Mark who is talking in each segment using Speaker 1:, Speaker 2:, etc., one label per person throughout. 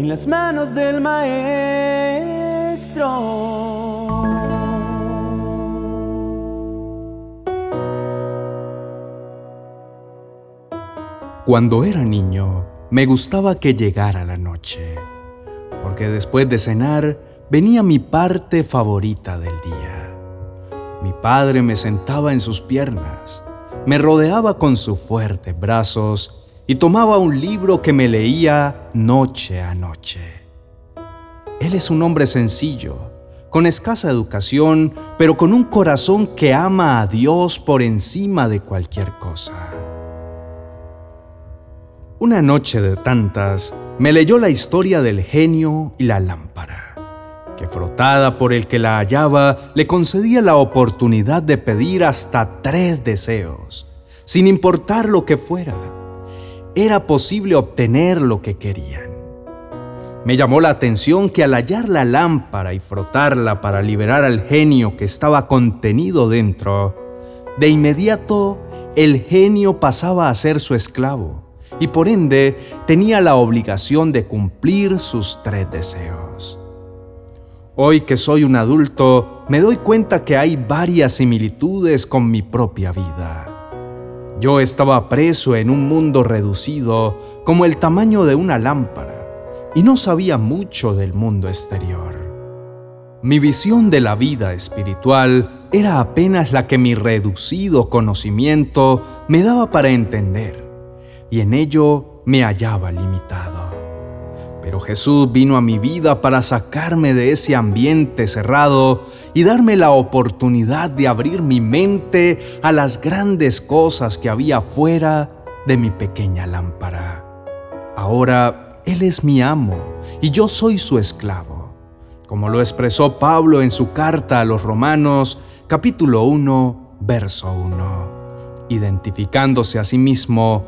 Speaker 1: en las manos del maestro.
Speaker 2: Cuando era niño, me gustaba que llegara la noche, porque después de cenar venía mi parte favorita del día. Mi padre me sentaba en sus piernas, me rodeaba con sus fuertes brazos y tomaba un libro que me leía noche a noche. Él es un hombre sencillo, con escasa educación, pero con un corazón que ama a Dios por encima de cualquier cosa. Una noche de tantas, me leyó la historia del genio y la lámpara, que frotada por el que la hallaba, le concedía la oportunidad de pedir hasta tres deseos, sin importar lo que fuera. Era posible obtener lo que querían. Me llamó la atención que al hallar la lámpara y frotarla para liberar al genio que estaba contenido dentro, de inmediato el genio pasaba a ser su esclavo y por ende tenía la obligación de cumplir sus tres deseos. Hoy que soy un adulto, me doy cuenta que hay varias similitudes con mi propia vida. Yo estaba preso en un mundo reducido como el tamaño de una lámpara y no sabía mucho del mundo exterior. Mi visión de la vida espiritual era apenas la que mi reducido conocimiento me daba para entender y en ello me hallaba limitado. Pero Jesús vino a mi vida para sacarme de ese ambiente cerrado y darme la oportunidad de abrir mi mente a las grandes cosas que había fuera de mi pequeña lámpara. Ahora Él es mi amo y yo soy su esclavo, como lo expresó Pablo en su carta a los Romanos capítulo 1, verso 1, identificándose a sí mismo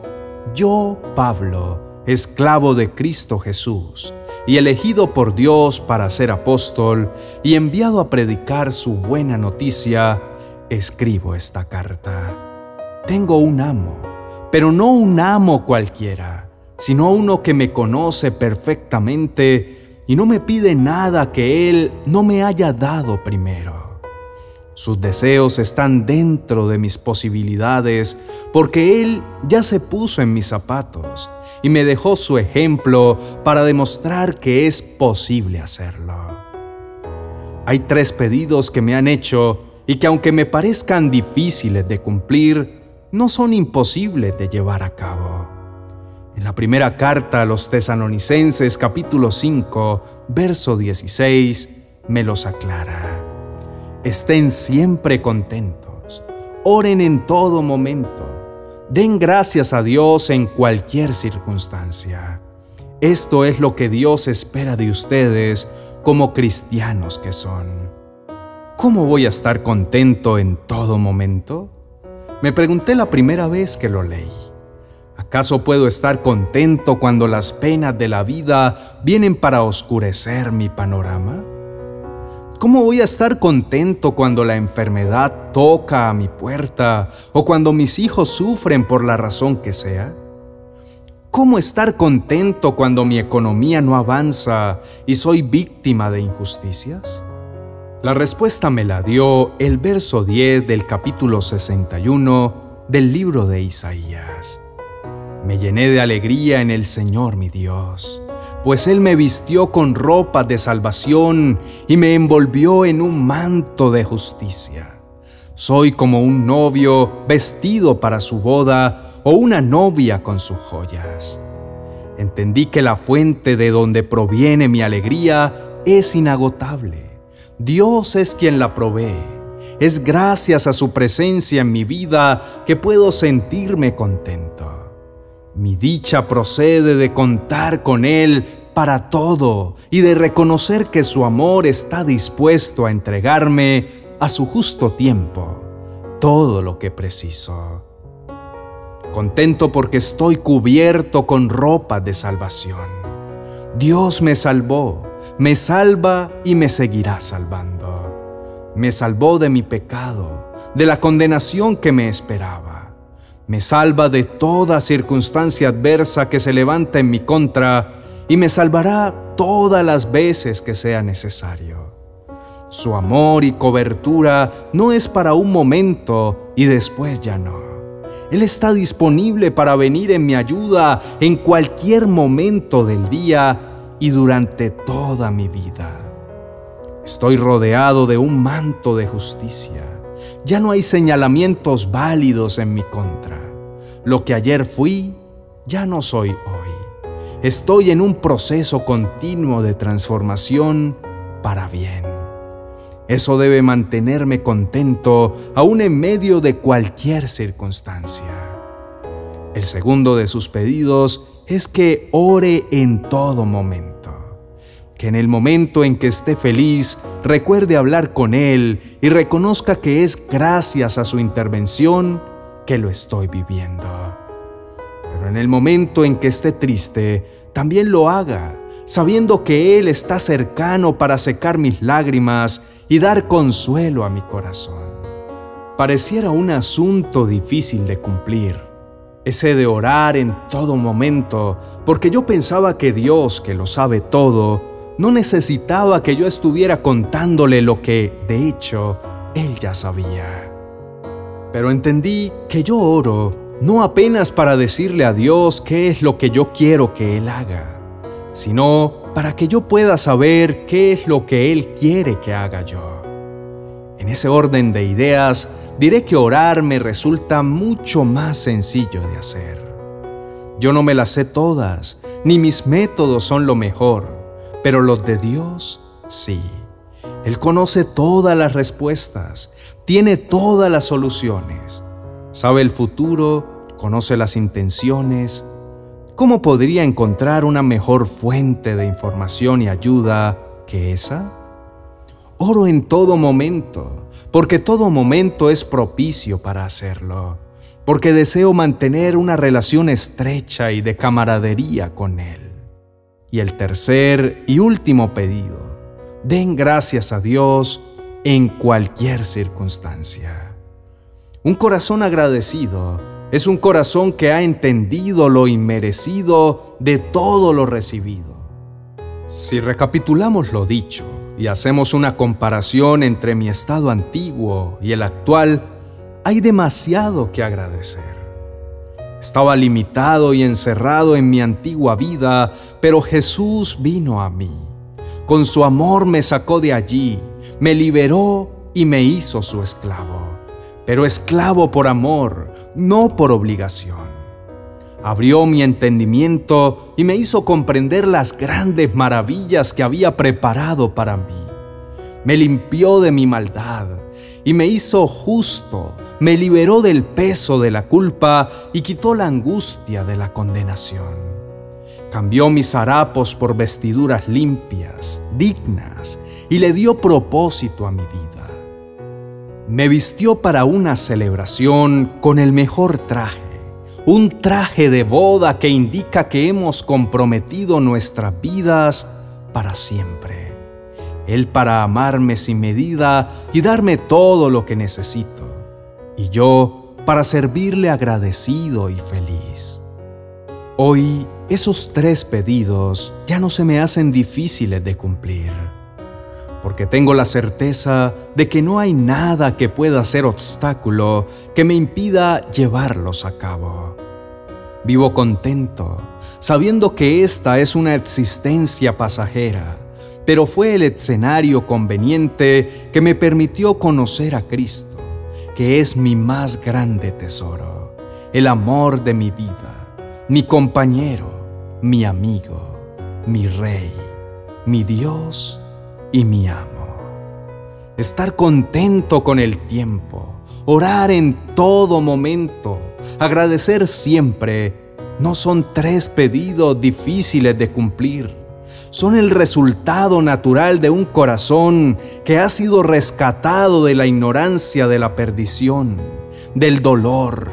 Speaker 2: yo, Pablo, esclavo de Cristo Jesús, y elegido por Dios para ser apóstol y enviado a predicar su buena noticia, escribo esta carta. Tengo un amo, pero no un amo cualquiera, sino uno que me conoce perfectamente y no me pide nada que Él no me haya dado primero. Sus deseos están dentro de mis posibilidades porque Él ya se puso en mis zapatos y me dejó su ejemplo para demostrar que es posible hacerlo. Hay tres pedidos que me han hecho y que aunque me parezcan difíciles de cumplir, no son imposibles de llevar a cabo. En la primera carta a los tesanonicenses capítulo 5, verso 16, me los aclara. Estén siempre contentos. Oren en todo momento. Den gracias a Dios en cualquier circunstancia. Esto es lo que Dios espera de ustedes como cristianos que son. ¿Cómo voy a estar contento en todo momento? Me pregunté la primera vez que lo leí. ¿Acaso puedo estar contento cuando las penas de la vida vienen para oscurecer mi panorama? ¿Cómo voy a estar contento cuando la enfermedad toca a mi puerta o cuando mis hijos sufren por la razón que sea? ¿Cómo estar contento cuando mi economía no avanza y soy víctima de injusticias? La respuesta me la dio el verso 10 del capítulo 61 del libro de Isaías. Me llené de alegría en el Señor mi Dios pues Él me vistió con ropa de salvación y me envolvió en un manto de justicia. Soy como un novio vestido para su boda o una novia con sus joyas. Entendí que la fuente de donde proviene mi alegría es inagotable. Dios es quien la provee. Es gracias a su presencia en mi vida que puedo sentirme contento. Mi dicha procede de contar con Él para todo y de reconocer que su amor está dispuesto a entregarme a su justo tiempo todo lo que preciso. Contento porque estoy cubierto con ropa de salvación. Dios me salvó, me salva y me seguirá salvando. Me salvó de mi pecado, de la condenación que me esperaba me salva de toda circunstancia adversa que se levanta en mi contra y me salvará todas las veces que sea necesario. Su amor y cobertura no es para un momento y después ya no. Él está disponible para venir en mi ayuda en cualquier momento del día y durante toda mi vida. Estoy rodeado de un manto de justicia. Ya no hay señalamientos válidos en mi contra. Lo que ayer fui, ya no soy hoy. Estoy en un proceso continuo de transformación para bien. Eso debe mantenerme contento aún en medio de cualquier circunstancia. El segundo de sus pedidos es que ore en todo momento que en el momento en que esté feliz recuerde hablar con Él y reconozca que es gracias a su intervención que lo estoy viviendo. Pero en el momento en que esté triste, también lo haga, sabiendo que Él está cercano para secar mis lágrimas y dar consuelo a mi corazón. Pareciera un asunto difícil de cumplir, ese de orar en todo momento, porque yo pensaba que Dios, que lo sabe todo, no necesitaba que yo estuviera contándole lo que, de hecho, él ya sabía. Pero entendí que yo oro no apenas para decirle a Dios qué es lo que yo quiero que Él haga, sino para que yo pueda saber qué es lo que Él quiere que haga yo. En ese orden de ideas, diré que orar me resulta mucho más sencillo de hacer. Yo no me las sé todas, ni mis métodos son lo mejor pero los de Dios sí. Él conoce todas las respuestas, tiene todas las soluciones, sabe el futuro, conoce las intenciones. ¿Cómo podría encontrar una mejor fuente de información y ayuda que esa? Oro en todo momento, porque todo momento es propicio para hacerlo, porque deseo mantener una relación estrecha y de camaradería con Él. Y el tercer y último pedido, den gracias a Dios en cualquier circunstancia. Un corazón agradecido es un corazón que ha entendido lo inmerecido de todo lo recibido. Si recapitulamos lo dicho y hacemos una comparación entre mi estado antiguo y el actual, hay demasiado que agradecer. Estaba limitado y encerrado en mi antigua vida, pero Jesús vino a mí. Con su amor me sacó de allí, me liberó y me hizo su esclavo. Pero esclavo por amor, no por obligación. Abrió mi entendimiento y me hizo comprender las grandes maravillas que había preparado para mí. Me limpió de mi maldad y me hizo justo me liberó del peso de la culpa y quitó la angustia de la condenación. Cambió mis harapos por vestiduras limpias, dignas, y le dio propósito a mi vida. Me vistió para una celebración con el mejor traje, un traje de boda que indica que hemos comprometido nuestras vidas para siempre. Él para amarme sin medida y darme todo lo que necesito y yo para servirle agradecido y feliz. Hoy esos tres pedidos ya no se me hacen difíciles de cumplir, porque tengo la certeza de que no hay nada que pueda ser obstáculo que me impida llevarlos a cabo. Vivo contento, sabiendo que esta es una existencia pasajera, pero fue el escenario conveniente que me permitió conocer a Cristo que es mi más grande tesoro, el amor de mi vida, mi compañero, mi amigo, mi rey, mi Dios y mi amo. Estar contento con el tiempo, orar en todo momento, agradecer siempre, no son tres pedidos difíciles de cumplir son el resultado natural de un corazón que ha sido rescatado de la ignorancia de la perdición, del dolor,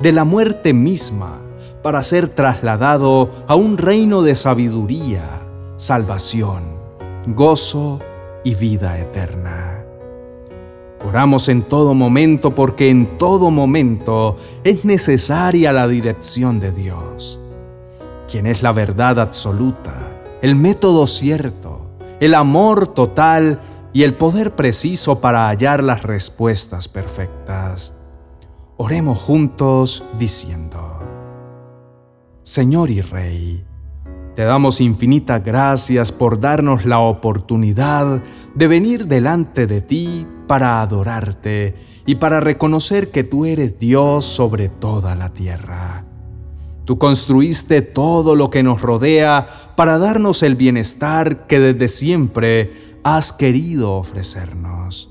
Speaker 2: de la muerte misma, para ser trasladado a un reino de sabiduría, salvación, gozo y vida eterna. Oramos en todo momento porque en todo momento es necesaria la dirección de Dios, quien es la verdad absoluta el método cierto, el amor total y el poder preciso para hallar las respuestas perfectas. Oremos juntos diciendo, Señor y Rey, te damos infinitas gracias por darnos la oportunidad de venir delante de ti para adorarte y para reconocer que tú eres Dios sobre toda la tierra. Tú construiste todo lo que nos rodea para darnos el bienestar que desde siempre has querido ofrecernos.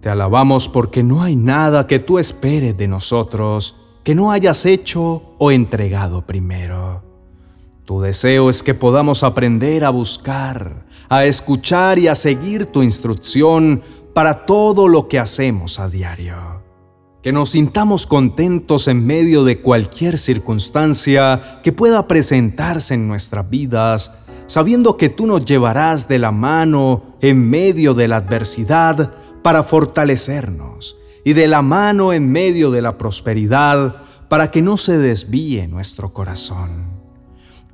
Speaker 2: Te alabamos porque no hay nada que tú esperes de nosotros que no hayas hecho o entregado primero. Tu deseo es que podamos aprender a buscar, a escuchar y a seguir tu instrucción para todo lo que hacemos a diario que nos sintamos contentos en medio de cualquier circunstancia que pueda presentarse en nuestras vidas, sabiendo que tú nos llevarás de la mano en medio de la adversidad para fortalecernos y de la mano en medio de la prosperidad para que no se desvíe nuestro corazón.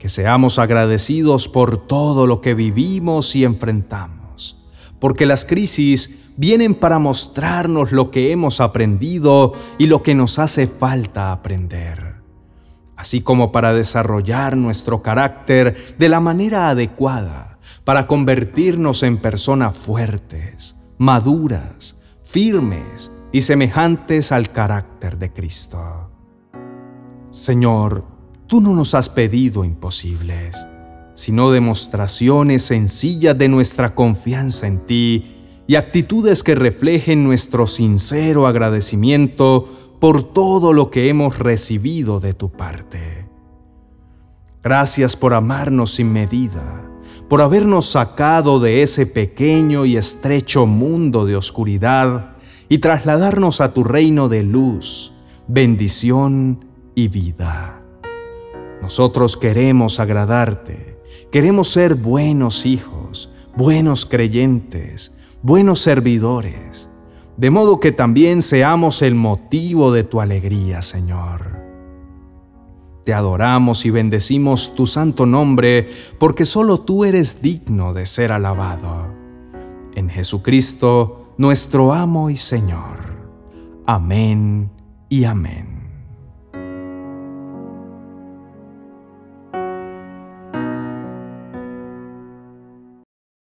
Speaker 2: Que seamos agradecidos por todo lo que vivimos y enfrentamos, porque las crisis vienen para mostrarnos lo que hemos aprendido y lo que nos hace falta aprender, así como para desarrollar nuestro carácter de la manera adecuada, para convertirnos en personas fuertes, maduras, firmes y semejantes al carácter de Cristo. Señor, tú no nos has pedido imposibles, sino demostraciones sencillas de nuestra confianza en ti y actitudes que reflejen nuestro sincero agradecimiento por todo lo que hemos recibido de tu parte. Gracias por amarnos sin medida, por habernos sacado de ese pequeño y estrecho mundo de oscuridad y trasladarnos a tu reino de luz, bendición y vida. Nosotros queremos agradarte, queremos ser buenos hijos, buenos creyentes, buenos servidores, de modo que también seamos el motivo de tu alegría, Señor. Te adoramos y bendecimos tu santo nombre, porque solo tú eres digno de ser alabado. En Jesucristo, nuestro amo y Señor. Amén y amén.